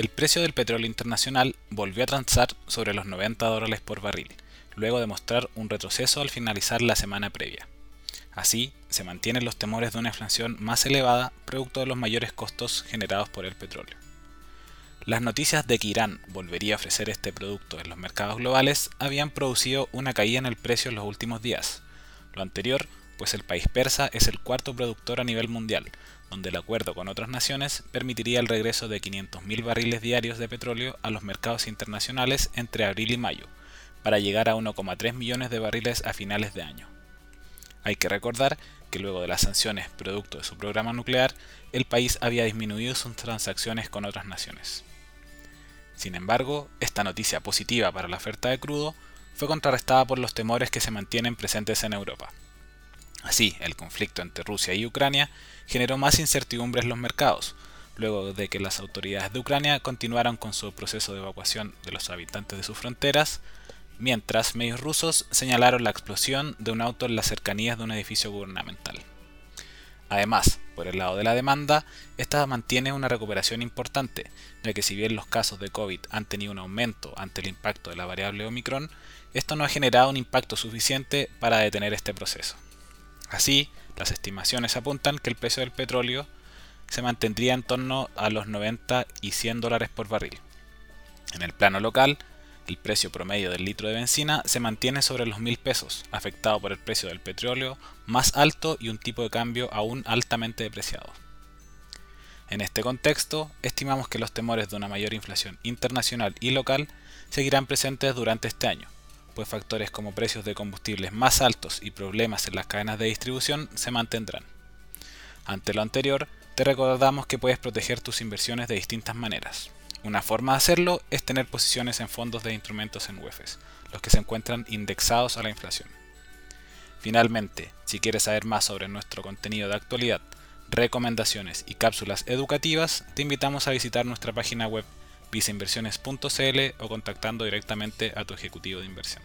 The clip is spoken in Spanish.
el precio del petróleo internacional volvió a transar sobre los 90 dólares por barril, luego de mostrar un retroceso al finalizar la semana previa. Así, se mantienen los temores de una inflación más elevada producto de los mayores costos generados por el petróleo. Las noticias de que Irán volvería a ofrecer este producto en los mercados globales habían producido una caída en el precio en los últimos días. Lo anterior, pues el país persa es el cuarto productor a nivel mundial, donde el acuerdo con otras naciones permitiría el regreso de 500.000 barriles diarios de petróleo a los mercados internacionales entre abril y mayo, para llegar a 1,3 millones de barriles a finales de año. Hay que recordar que luego de las sanciones producto de su programa nuclear, el país había disminuido sus transacciones con otras naciones. Sin embargo, esta noticia positiva para la oferta de crudo fue contrarrestada por los temores que se mantienen presentes en Europa. Así, el conflicto entre Rusia y Ucrania generó más incertidumbre en los mercados, luego de que las autoridades de Ucrania continuaron con su proceso de evacuación de los habitantes de sus fronteras, mientras medios rusos señalaron la explosión de un auto en las cercanías de un edificio gubernamental. Además, por el lado de la demanda, esta mantiene una recuperación importante, ya que si bien los casos de COVID han tenido un aumento ante el impacto de la variable Omicron, esto no ha generado un impacto suficiente para detener este proceso. Así, las estimaciones apuntan que el precio del petróleo se mantendría en torno a los 90 y 100 dólares por barril. En el plano local, el precio promedio del litro de benzina se mantiene sobre los 1000 pesos, afectado por el precio del petróleo más alto y un tipo de cambio aún altamente depreciado. En este contexto, estimamos que los temores de una mayor inflación internacional y local seguirán presentes durante este año, pues factores como precios de combustibles más altos y problemas en las cadenas de distribución se mantendrán. Ante lo anterior, te recordamos que puedes proteger tus inversiones de distintas maneras. Una forma de hacerlo es tener posiciones en fondos de instrumentos en UEFs, los que se encuentran indexados a la inflación. Finalmente, si quieres saber más sobre nuestro contenido de actualidad, recomendaciones y cápsulas educativas, te invitamos a visitar nuestra página web viceinversiones.cl o contactando directamente a tu ejecutivo de inversión.